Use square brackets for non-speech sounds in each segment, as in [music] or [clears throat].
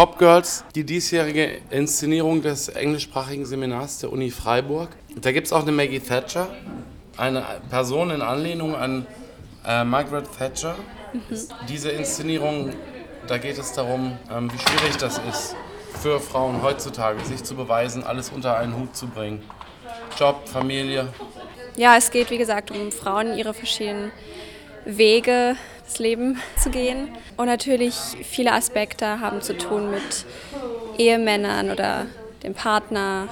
Top Girls, die diesjährige Inszenierung des englischsprachigen Seminars der Uni Freiburg. Da gibt es auch eine Maggie Thatcher, eine Person in Anlehnung an äh, Margaret Thatcher. Mhm. Diese Inszenierung, da geht es darum, ähm, wie schwierig das ist für Frauen heutzutage, sich zu beweisen, alles unter einen Hut zu bringen. Job, Familie. Ja, es geht wie gesagt um Frauen, ihre verschiedenen Wege das Leben zu gehen. Und natürlich viele Aspekte haben zu tun mit Ehemännern oder dem Partner,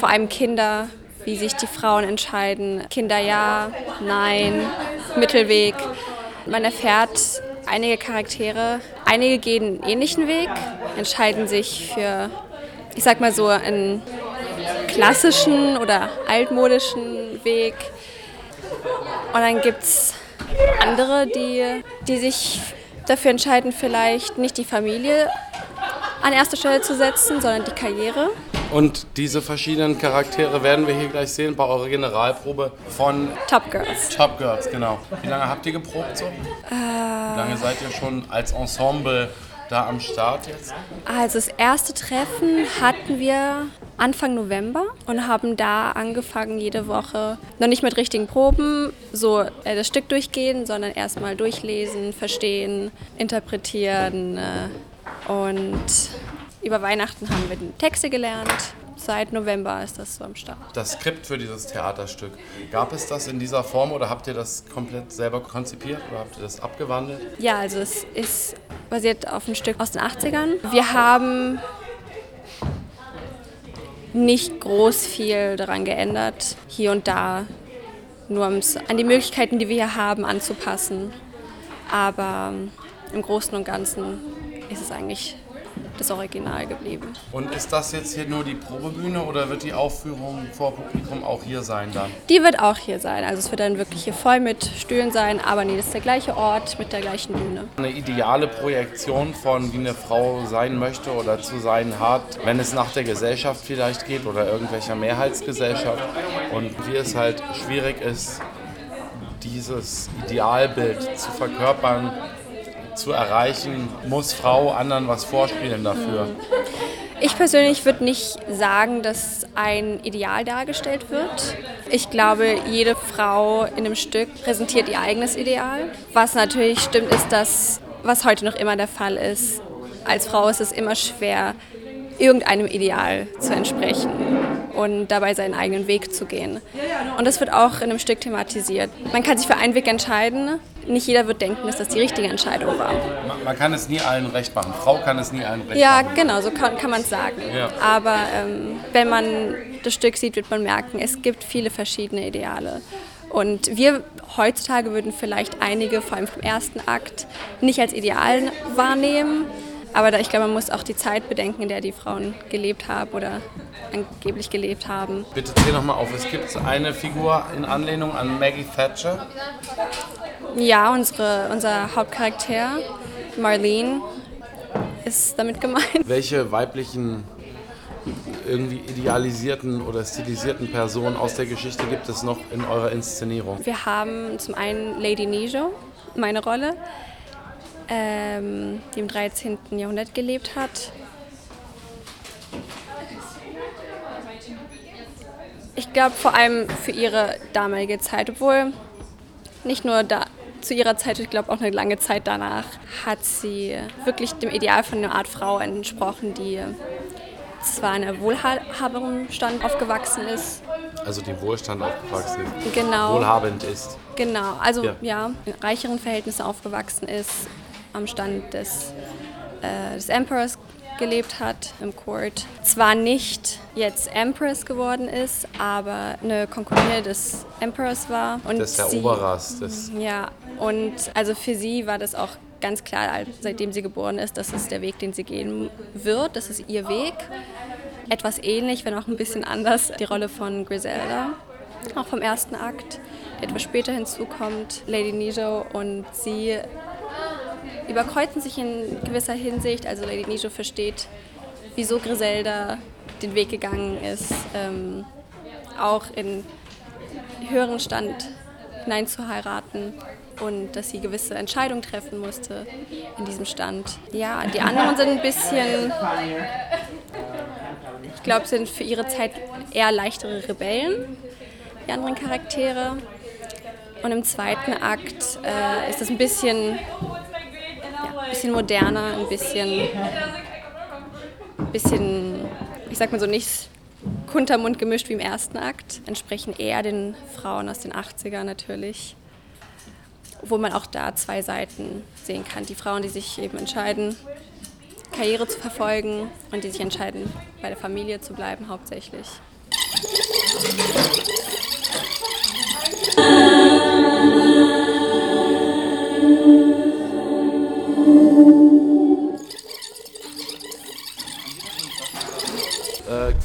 vor allem Kinder, wie sich die Frauen entscheiden. Kinder ja, nein, Mittelweg. Man erfährt einige Charaktere, einige gehen einen ähnlichen Weg, entscheiden sich für, ich sag mal so, einen klassischen oder altmodischen Weg. Und dann gibt es andere, die, die sich dafür entscheiden, vielleicht nicht die Familie an erster Stelle zu setzen, sondern die Karriere. Und diese verschiedenen Charaktere werden wir hier gleich sehen bei eurer Generalprobe von Top Girls. Top Girls, genau. Wie lange habt ihr geprobt so? Äh, Wie lange seid ihr schon als Ensemble da am Start jetzt? Also das erste Treffen hatten wir Anfang November und haben da angefangen, jede Woche noch nicht mit richtigen Proben so äh, das Stück durchgehen, sondern erstmal durchlesen, verstehen, interpretieren. Äh, und über Weihnachten haben wir Texte gelernt. Seit November ist das so am Start. Das Skript für dieses Theaterstück, gab es das in dieser Form oder habt ihr das komplett selber konzipiert oder habt ihr das abgewandelt? Ja, also es ist basiert auf einem Stück aus den 80ern. Wir haben nicht groß viel daran geändert, hier und da, nur an die Möglichkeiten, die wir hier haben, anzupassen. Aber im Großen und Ganzen ist es eigentlich das Original geblieben. Und ist das jetzt hier nur die Probebühne oder wird die Aufführung vor Publikum auch hier sein dann? Die wird auch hier sein. Also es wird dann wirklich hier voll mit Stühlen sein, aber nee, das ist der gleiche Ort mit der gleichen Bühne. Eine ideale Projektion von, wie eine Frau sein möchte oder zu sein hat, wenn es nach der Gesellschaft vielleicht geht oder irgendwelcher Mehrheitsgesellschaft und wie es halt schwierig ist, dieses Idealbild zu verkörpern, zu erreichen, muss Frau anderen was vorspielen dafür? Ich persönlich würde nicht sagen, dass ein Ideal dargestellt wird. Ich glaube, jede Frau in einem Stück präsentiert ihr eigenes Ideal. Was natürlich stimmt, ist das, was heute noch immer der Fall ist. Als Frau ist es immer schwer, irgendeinem Ideal zu entsprechen und dabei seinen eigenen Weg zu gehen. Und das wird auch in einem Stück thematisiert. Man kann sich für einen Weg entscheiden. Nicht jeder wird denken, dass das die richtige Entscheidung war. Man kann es nie allen recht machen. Frau kann es nie allen recht ja, machen. Ja, genau, so kann, kann man es sagen. Ja. Aber ähm, wenn man das Stück sieht, wird man merken, es gibt viele verschiedene Ideale. Und wir heutzutage würden vielleicht einige, vor allem vom ersten Akt, nicht als Ideal wahrnehmen, aber ich glaube, man muss auch die Zeit bedenken, in der die Frauen gelebt haben oder angeblich gelebt haben. Bitte zähl nochmal auf. Es gibt eine Figur in Anlehnung an Maggie Thatcher. Ja, unsere, unser Hauptcharakter, Marlene, ist damit gemeint. Welche weiblichen irgendwie idealisierten oder stilisierten Personen aus der Geschichte gibt es noch in eurer Inszenierung? Wir haben zum einen Lady Nijo, meine Rolle ähm, die im 13. Jahrhundert gelebt hat. Ich glaube vor allem für ihre damalige Zeit, obwohl nicht nur da, zu ihrer Zeit, ich glaube auch eine lange Zeit danach, hat sie wirklich dem Ideal von einer Art Frau entsprochen, die zwar in einer wohlhabenden Stand aufgewachsen ist. Also die Wohlstand aufgewachsen ist. Genau. Wohlhabend ist. Genau, also ja, ja in reicheren Verhältnissen aufgewachsen ist, am Stand des, äh, des Emperors gelebt hat im Court. Zwar nicht jetzt Empress geworden ist, aber eine Konkubine des Emperors war. Und des Eroberers. Des ja, und also für sie war das auch ganz klar, seitdem sie geboren ist, das ist der Weg, den sie gehen wird. Das ist ihr Weg. Etwas ähnlich, wenn auch ein bisschen anders, die Rolle von Griselda, auch vom ersten Akt, der etwas später hinzukommt, Lady Nijo und sie überkreuzen sich in gewisser Hinsicht. Also Lady Nijo versteht, wieso Griselda den Weg gegangen ist, ähm, auch in höheren Stand hinein zu heiraten. und dass sie gewisse Entscheidungen treffen musste in diesem Stand. Ja, die anderen sind ein bisschen, ich glaube, sind für ihre Zeit eher leichtere Rebellen, die anderen Charaktere. Und im zweiten Akt äh, ist es ein bisschen, bisschen moderner, ein bisschen, bisschen, ich sag mal so, nicht kuntermund gemischt wie im ersten Akt. Entsprechen eher den Frauen aus den 80ern natürlich. Wo man auch da zwei Seiten sehen kann. Die Frauen, die sich eben entscheiden, Karriere zu verfolgen und die sich entscheiden, bei der Familie zu bleiben hauptsächlich.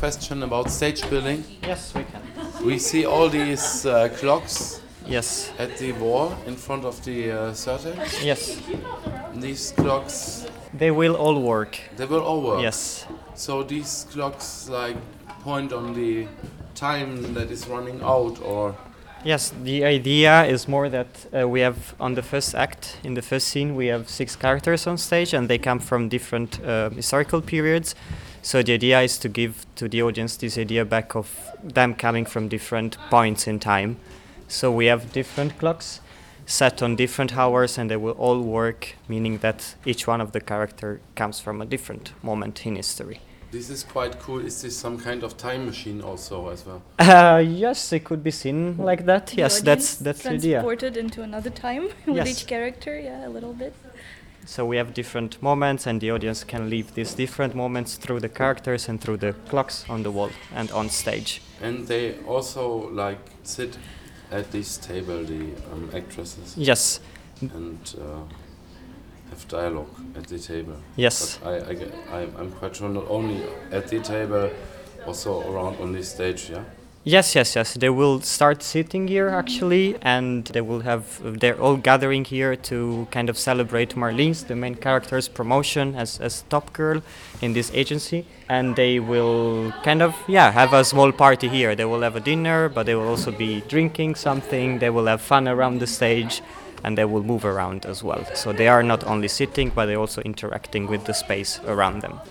Question about stage building. Yes, we can. We see all these uh, clocks Yes, at the wall in front of the uh, curtain. yes. These clocks, They will all work. they will all work. Yes, So these clocks like point on the time that is running out, or yes. The idea is more that uh, we have on the first act, in the first scene, we have six characters on stage, and they come from different uh, historical periods. So the idea is to give to the audience this idea back of them coming from different points in time. So we have different clocks set on different hours, and they will all work, meaning that each one of the character comes from a different moment in history. this is quite cool. Is this some kind of time machine also as well? Uh, yes, it could be seen like that. the yes, that's that's the idea. transported into another time [laughs] with Yes. each character. Yeah, a little bit. So we have different moments, and the audience can live these different moments through the characters and through the clocks on the wall and on stage. And they also like sit at this table, the um, actresses, Yes, and uh, have dialogue at the table. yes, But I, I, I, I'm quite sure not only at the table, also around on this stage, yeah? Yes, yes, yes. They will start sitting here actually, and they will have. They're all gathering here to kind of celebrate Marlene's, the main character's promotion as as top girl in this agency, and they will kind of yeah have a small party here. They will have a dinner, but they will also be drinking something. They will have fun around the stage. And they will move around as well. So they are not only sitting, but they're also interacting with the space around them.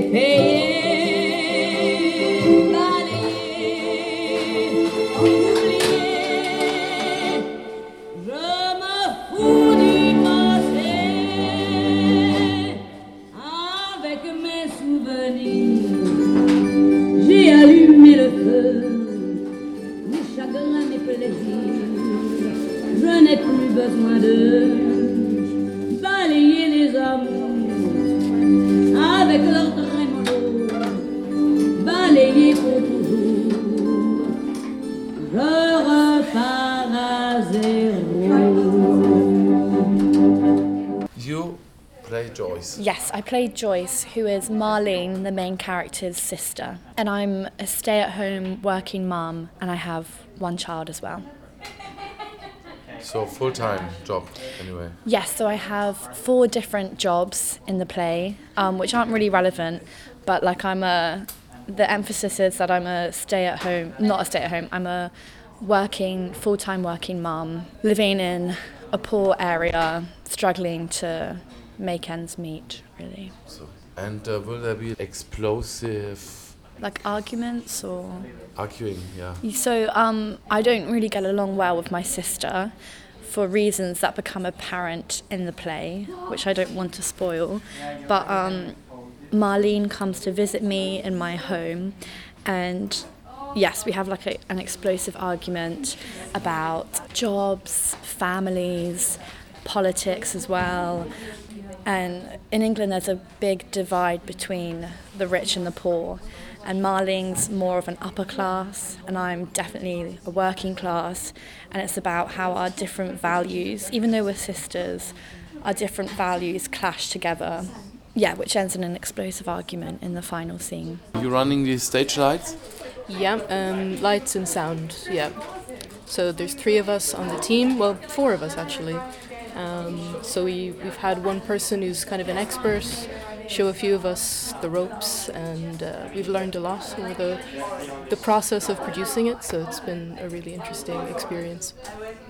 C'est played Joyce, who is Marlene, the main character's sister. And I'm a stay at home working mum, and I have one child as well. So full time job anyway. Yes, so I have four different jobs in the play, um, which aren't really relevant, but like I'm a. The emphasis is that I'm a stay at home, not a stay at home, I'm a working, full time working mum, living in a poor area, struggling to make ends meet, really. So and uh, will there be explosive Like arguments or. arguing? Yeah. So um, I don't really get along well with my sister for reasons that become apparent in the play, which I don't want to spoil. But um, Marlene comes to visit me in my home, and yes, we have like a, an explosive argument about jobs, families, politics as well. And in England, there's a big divide between the rich and the poor. And Marlene's more of an upper class, and I'm definitely a working class. And it's about how our different values, even though we're sisters, our different values clash together. Yeah, which ends in an explosive argument in the final scene. You're running these stage lights? Yeah, um, lights and sound. Yeah. So there's three of us on the team. Well, four of us actually. Um, so we, we've had one person who's kind of an expert show a few of us the ropes, and uh, we've learned a lot over the, the process of producing it, so it's been a really interesting experience.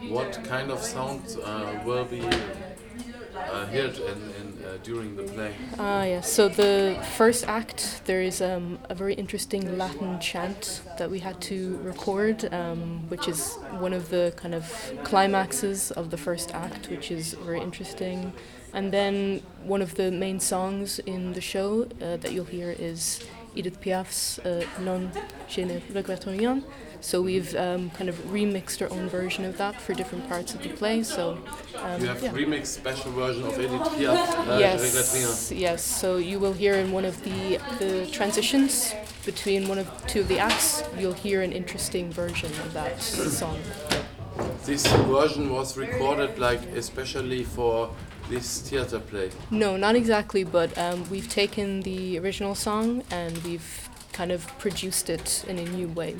What kind of sounds uh, will be uh, heard in, uh, during the play? Ah, yes. So the first act, there is um, a very interesting Latin chant that we had to record, um, which is one of the kind of climaxes of the first act, which is very interesting. And then one of the main songs in the show uh, that you'll hear is Edith Piaf's uh, Non Je ne regrette rien. So we've um, kind of remixed our own version of that for different parts of the play. So um, You have yeah. remixed special version of Edith Piaf. Uh. Yes, yes. So you will hear in one of the the transitions between one of two of the acts, you'll hear an interesting version of that song. This version was recorded like especially for this theater play. No, not exactly, but um, we've taken the original song and we've kind of produced it in a new way.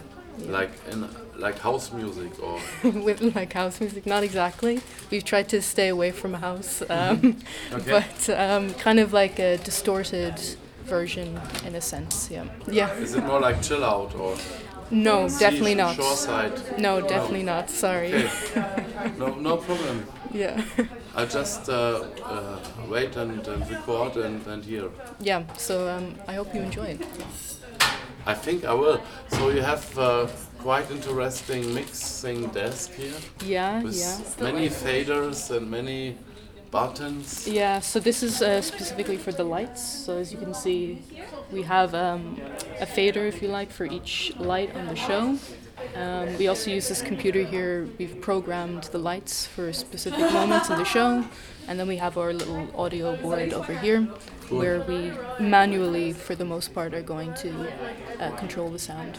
Like in like house music or [laughs] with like house music. Not exactly. We've tried to stay away from house, um, [laughs] Okay. [laughs] but um, kind of like a distorted version in a sense. Yeah. Yeah. is it more like chill out or No, definitely not. Shoreside. No, definitely not. Sorry. Okay. No, no problem. Yeah. I'll just uh, uh, wait and, and record and, and hear. Yeah. So um, I hope you enjoy it. I think I will. So you have uh, quite interesting mixing desk here Yeah. with Yeah. many faders and many buttons. Yeah, so this is uh, specifically for the lights. So as you can see, we have um, a fader, if you like, for each light on the show. Um, we also use this computer here. We've programmed the lights for specific moments in the show, and then we have our little audio board over here, where we manually, for the most part, are going to uh, control the sound.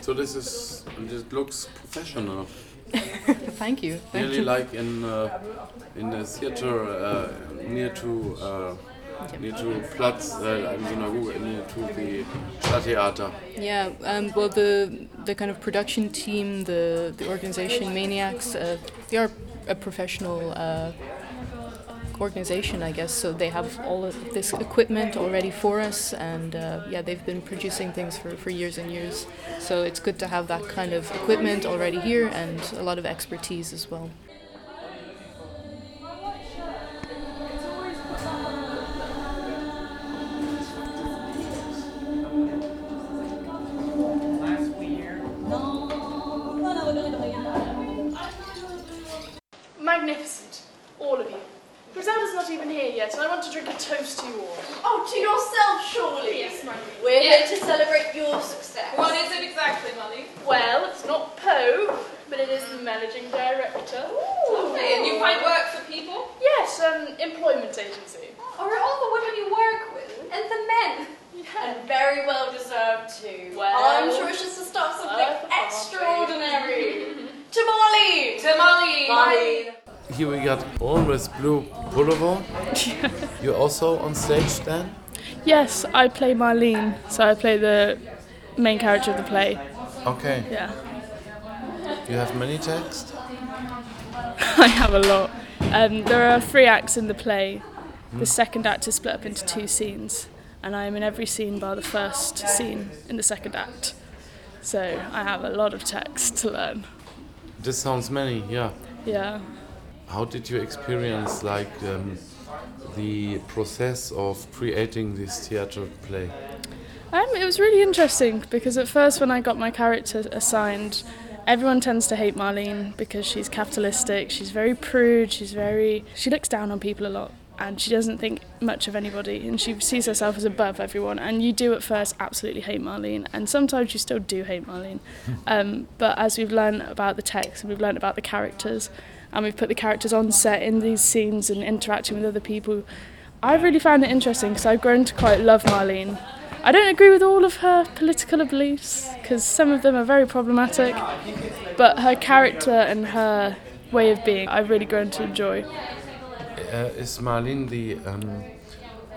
So this is this looks professional. [laughs] Thank you. Thank Nearly you. like in uh, in the theater uh, near to uh, to Platz uh, in Synagoge, to the Stadttheater. Yeah, um, well, the the kind of production team, the the organization Mainiacts, uh, they are a professional uh, organization, I guess. So they have all of this equipment already for us, and uh, yeah, they've been producing things for, for years and years. So it's good to have that kind of equipment already here and a lot of expertise as well. Managing director. Lovely, and you find work for people? Yes, um, employment agency. Or are all the women you work with? And the men? And very well deserved too. Well- I'm sure it's just [laughs] to start something extraordinary. Tamale! Tamale! Molly! Here we got always blue Boulevard. [laughs] You're also on stage then? Yes, I play Marlene, so I play the main character of the play. Okay. Yeah. You have many texts? [laughs] I have a lot. Um, there are three acts in the play. The second act is split up into two scenes, and I am in every scene bar the first scene in the second act. So I have a lot of text to learn. This sounds many, yeah. Yeah. How did you experience like um, the process of creating this theater play? Um, it was really interesting because at first, when I got my character assigned, everyone tends to hate Marlene because she's capitalistic, she's very prude, she's very. She looks down on people a lot and she doesn't think much of anybody and she sees herself as above everyone. And you do at first absolutely hate Marlene, and sometimes you still do hate Marlene. Um, but as we've learned about the text and we've learned about the characters, and we've put the characters on set in these scenes and interacting with other people, I really found it interesting because I've grown to quite love Marlene. I don't agree with all of her political beliefs because some of them are very problematic, but her character and her way of being, I've really grown to enjoy. Uh, is Marlene the um,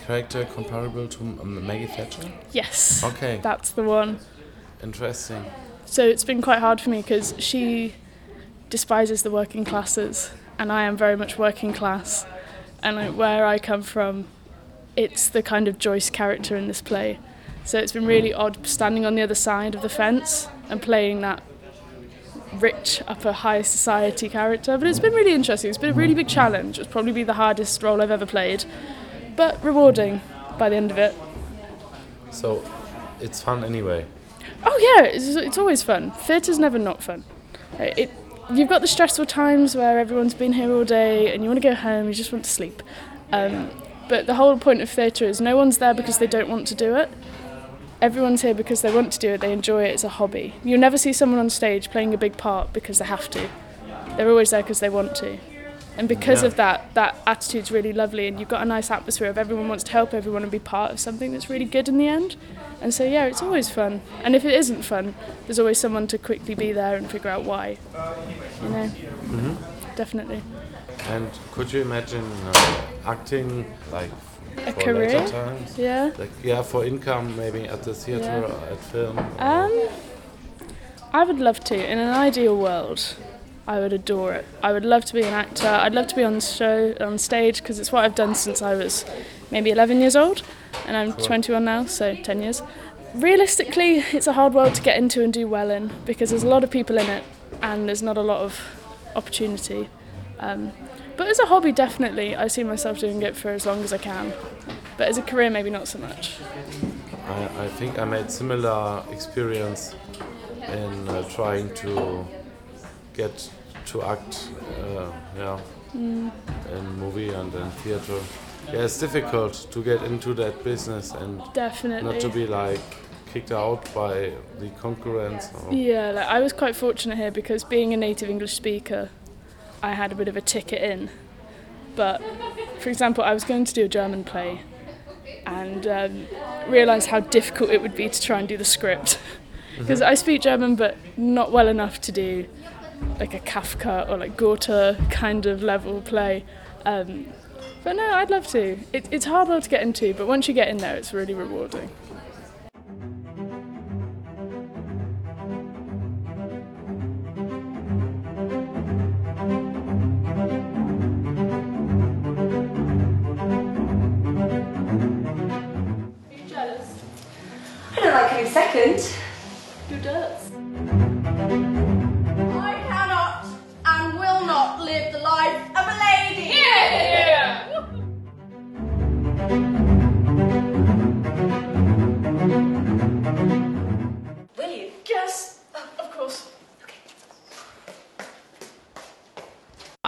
character comparable to um, Maggie Thatcher? Yes, Okay, that's the one. interesting. So it's been quite hard for me because she despises the working classes and I am very much working class. And where I come from, it's the kind of Joyce character in this play. So it's been really odd standing on the other side of the fence and playing that rich upper high society character. But it's been really interesting. It's been a really big challenge. It's probably be the hardest role I've ever played, but rewarding by the end of it. So it's fun anyway. Oh yeah, it's, it's always fun. Theatre's never not fun. It, it, you've got the stressful times where everyone's been here all day and you want to go home, you just want to sleep. Um, but the whole point of theatre is no one's there because they don't want to do it. Everyone's here because they want to do it, they enjoy it, it's a hobby. You'll never see someone on stage playing a big part because they have to. They're always there because they want to. And because Yeah. of that, that attitude's really lovely and you've got a nice atmosphere of everyone wants to help everyone and be part of something that's really good in the end. And so yeah, it's always fun. And if it isn't fun, there's always someone to quickly be there and figure out why. You know? hmm Definitely. And could you imagine uh, acting like A for career? later times? Yeah. Like yeah, for income maybe at the theater Yeah. or at film. or- Um, I would love to. In an ideal world, I would adore it. I would love to be an actor. I'd love to be on show on stage because it's what I've done since I was maybe 11 years old, and I'm 21 now, so 10 years. Realistically, it's a hard world to get into and do well in because there's a lot of people in it, and there's not a lot of opportunity. Um, but as a hobby, definitely, I see myself doing it for as long as I can. But as a career, maybe not so much. I, I think I made similar experience in uh, trying to get to act, uh, yeah, Mm. in movie and in theater. Yeah, it's difficult to get into that business and Definitely. not to be like kicked out by the concurrence. Or, Yeah, like I was quite fortunate here because being a native English speaker, I had a bit of a ticket in. But for example, I was going to do a German play and um, realised how difficult it would be to try and do the script. Because Mhm. I speak German, but not well enough to do like a Kafka or like Goethe kind of level play. Um, but no, I'd love to. It, it's hard work to get into, but once you get in there, it's really rewarding. Second.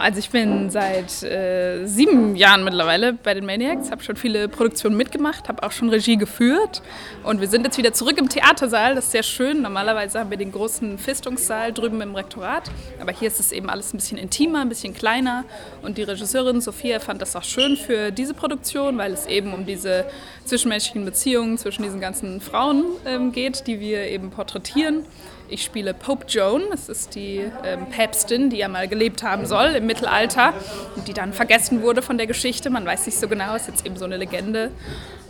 Also ich bin seit äh, sieben Jahren mittlerweile bei den Maniacs, habe schon viele Produktionen mitgemacht, habe auch schon Regie geführt und wir sind jetzt wieder zurück im Theatersaal, das ist sehr schön. Normalerweise haben wir den großen Festungssaal drüben im Rektorat, aber hier ist es eben alles ein bisschen intimer, ein bisschen kleiner und die Regisseurin Sophia fand das auch schön für diese Produktion, weil es eben um diese zwischenmenschlichen Beziehungen zwischen diesen ganzen Frauen ähm, geht, die wir eben porträtieren. Ich spiele Pope Joan, das ist die ähm, Päpstin, die ja mal gelebt haben soll im Mittelalter und die dann vergessen wurde von der Geschichte. Man weiß nicht so genau, ist jetzt eben so eine Legende.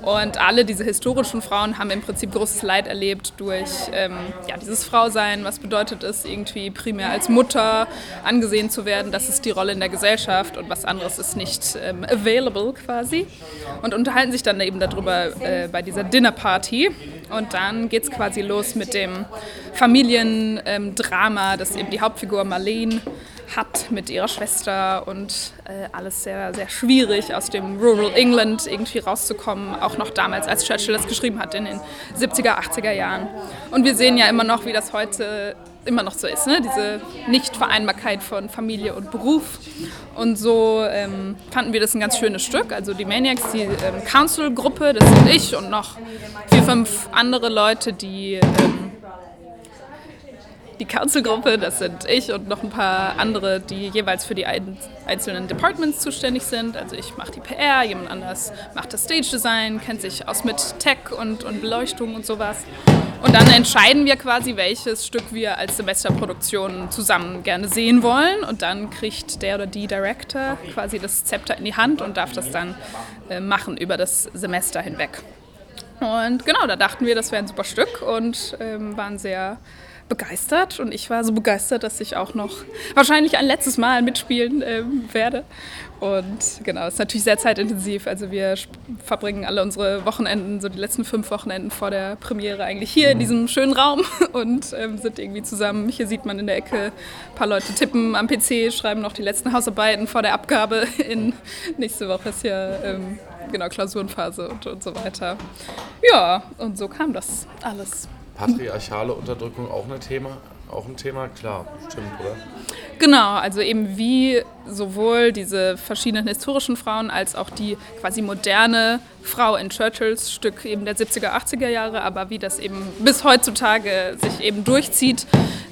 Und alle diese historischen Frauen haben im Prinzip großes Leid erlebt durch ähm, ja, dieses Frausein. Was bedeutet es, irgendwie primär als Mutter angesehen zu werden? Das ist die Rolle in der Gesellschaft und was anderes ist nicht ähm, available quasi. Und unterhalten sich dann eben darüber äh, bei dieser Dinnerparty. Und dann geht es quasi los mit dem Familiendrama, das eben die Hauptfigur Marlene hat mit ihrer Schwester und äh, alles sehr, sehr schwierig aus dem Rural England irgendwie rauszukommen, auch noch damals, als Churchill das geschrieben hat in den 70er, 80er Jahren. Und wir sehen ja immer noch, wie das heute immer noch so ist, ne? diese Nichtvereinbarkeit von Familie und Beruf. Und so ähm, fanden wir das ein ganz schönes Stück. Also die Maniacs, die ähm, Council-Gruppe, das sind ich und noch vier, fünf andere Leute, die ähm, die Council-Gruppe, das sind ich und noch ein paar andere, die jeweils für die ein einzelnen Departments zuständig sind. Also ich mache die PR, jemand anders macht das Stage-Design, kennt sich aus mit Tech und, und Beleuchtung und sowas. Und dann entscheiden wir quasi, welches Stück wir als Semesterproduktion zusammen gerne sehen wollen. Und dann kriegt der oder die Director quasi das Zepter in die Hand und darf das dann äh, machen über das Semester hinweg. Und genau, da dachten wir, das wäre ein super Stück und ähm, waren sehr begeistert und ich war so begeistert, dass ich auch noch wahrscheinlich ein letztes Mal mitspielen äh, werde. Und genau, es ist natürlich sehr zeitintensiv. Also wir verbringen alle unsere Wochenenden, so die letzten fünf Wochenenden vor der Premiere eigentlich hier in diesem schönen Raum [laughs] und ähm, sind irgendwie zusammen. Hier sieht man in der Ecke ein paar Leute tippen am PC, schreiben noch die letzten Hausarbeiten vor der Abgabe. [laughs] In nächste Woche ist hier ähm, genau Klausurenphase und, und so weiter. Ja, und so kam das alles. Patriarchale Unterdrückung auch ein Thema? Auch ein Thema, klar, stimmt, oder? Genau, also eben wie sowohl diese verschiedenen historischen Frauen als auch die quasi moderne Frau in Churchills Stück eben der 70er, 80er Jahre, aber wie das eben bis heutzutage sich eben durchzieht.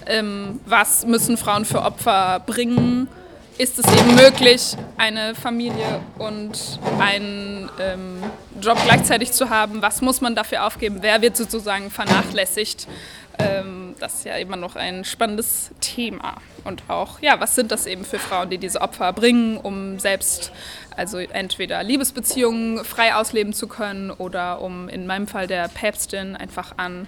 Ähm, was müssen Frauen für Opfer bringen? Ist es eben möglich, eine Familie und einen ähm, Job gleichzeitig zu haben? Was muss man dafür aufgeben? Wer wird sozusagen vernachlässigt? Ähm, das ist ja immer noch ein spannendes Thema. Und auch, ja, was sind das eben für Frauen, die diese Opfer bringen, um selbst also entweder Liebesbeziehungen frei ausleben zu können oder um in meinem Fall der Päpstin einfach an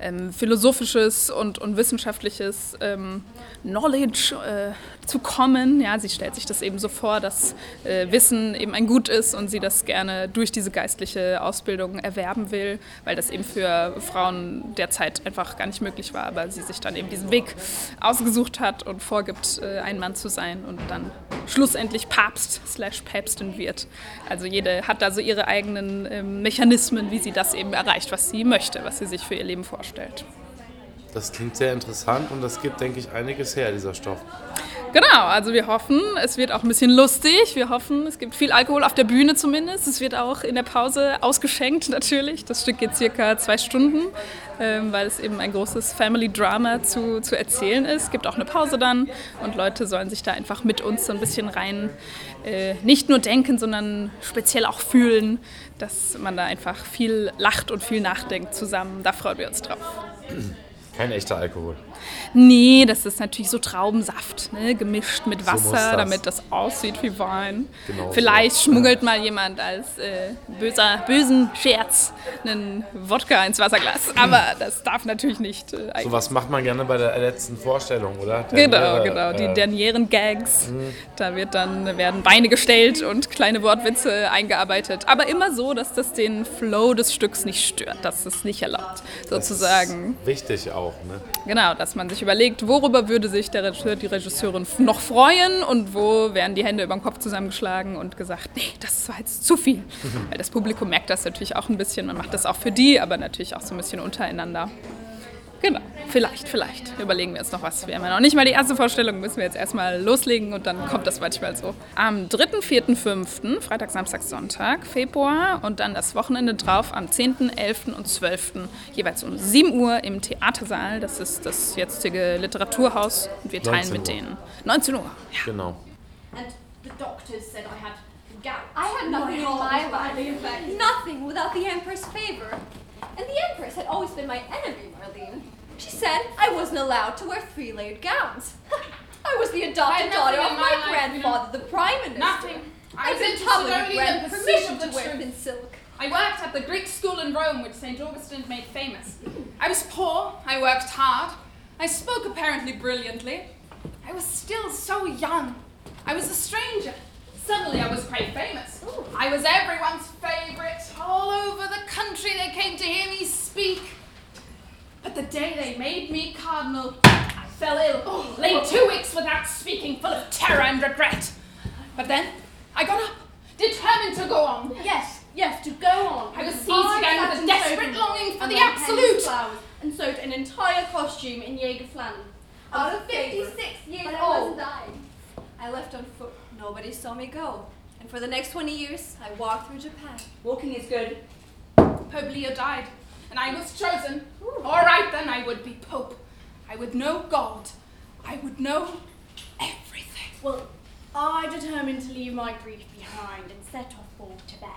ähm, philosophisches und, und wissenschaftliches ähm, Knowledge äh, zu kommen. Ja, sie stellt sich das eben so vor, dass äh, Wissen eben ein Gut ist und sie das gerne durch diese geistliche Ausbildung erwerben will, weil das eben für Frauen derzeit einfach gar nicht möglich war, aber sie sich dann eben diesen Weg ausgesucht hat und vorgibt, äh, ein Mann zu sein und dann schlussendlich Papst slash Päpstin wird. Also jede hat da so ihre eigenen ähm, Mechanismen, wie sie das eben erreicht, was sie möchte, was sie sich für ihr Leben vorstellt. Das klingt sehr interessant und das gibt, denke ich, einiges her, dieser Stoff. Genau, also wir hoffen, es wird auch ein bisschen lustig. Wir hoffen, es gibt viel Alkohol auf der Bühne zumindest. Es wird auch in der Pause ausgeschenkt [laughs] natürlich. Das Stück geht circa zwei Stunden, ähm, weil es eben ein großes Family Drama zu, zu erzählen ist. Es gibt auch eine Pause dann und Leute sollen sich da einfach mit uns so ein bisschen rein äh, nicht nur denken, sondern speziell auch fühlen, dass man da einfach viel lacht und viel nachdenkt zusammen. Da freuen wir uns drauf. Kein echter Alkohol. Nee, das ist natürlich so Traubensaft, ne? gemischt mit So Wasser, muss das. damit das aussieht wie Wein. Genau Vielleicht so. schmuggelt mal jemand als äh, böser, bösen Scherz einen Wodka ins Wasserglas. [clears throat] Aber das darf natürlich nicht. Äh, So was macht man gerne bei der letzten Vorstellung, oder? Genau, Derniere, genau, die äh, Dernieren-Gags. Da wird dann, werden Beine gestellt und kleine Wortwitze eingearbeitet. Aber immer so, dass das den Flow des Stücks nicht stört, dass es nicht erlaubt, sozusagen. Wichtig auch, ne? Genau, dass man sich überlegt, worüber würde sich der Regisseur, die Regisseurin noch freuen und wo werden die Hände über den Kopf zusammengeschlagen und gesagt, nee, das war jetzt zu viel. [laughs] Weil das Publikum merkt das natürlich auch ein bisschen. Man macht das auch für die, aber natürlich auch so ein bisschen untereinander. Genau, vielleicht, vielleicht. Überlegen wir uns noch was. Wir haben ja noch nicht mal die erste Vorstellung, müssen wir jetzt erstmal loslegen und dann kommt das manchmal so. Am 3., 4., 5., Freitag, Samstag, Sonntag, Februar und dann das Wochenende drauf am 10., 11. und 12. jeweils um 7 Uhr im Theatersaal. Das ist das jetzige Literaturhaus und wir teilen 19 mit denen. 19 Uhr, ja. Genau. And the doctors said I had gout. I had nothing in my life. Nothing without the Empress' favor. And the Empress had always been my enemy, Marlene. She said I wasn't allowed to wear three-layered gowns. [laughs] I was the adopted daughter of my, my life, grandfather, the Prime Minister. Nothing. I I've been interested publicly only in granted the permission to wear thin silk. I worked at the Greek school in Rome, which St. Augustine made famous. I was poor, I worked hard, I spoke apparently brilliantly. I was still so young. I was a stranger. Suddenly I was quite famous. I was everyone's favourite. All over the country they came to hear me speak. But the day they made me cardinal, I fell ill. Oh. Lay two weeks without speaking, full of terror and regret. But then I got up, determined to go on. Yes, yes, to go on. I was seized again with a desperate longing for and the absolute. flowers And sewed an entire costume in Jaeger flannel. I was 56 years I old. I left on foot. Nobody saw me go. And for the next 20 years, I walked through Japan. Walking is good. Pope Leo died, and I was chosen. All right, then I would be Pope. I would know God. I would know everything. Well, I determined to leave my grief behind and set off for Tibet.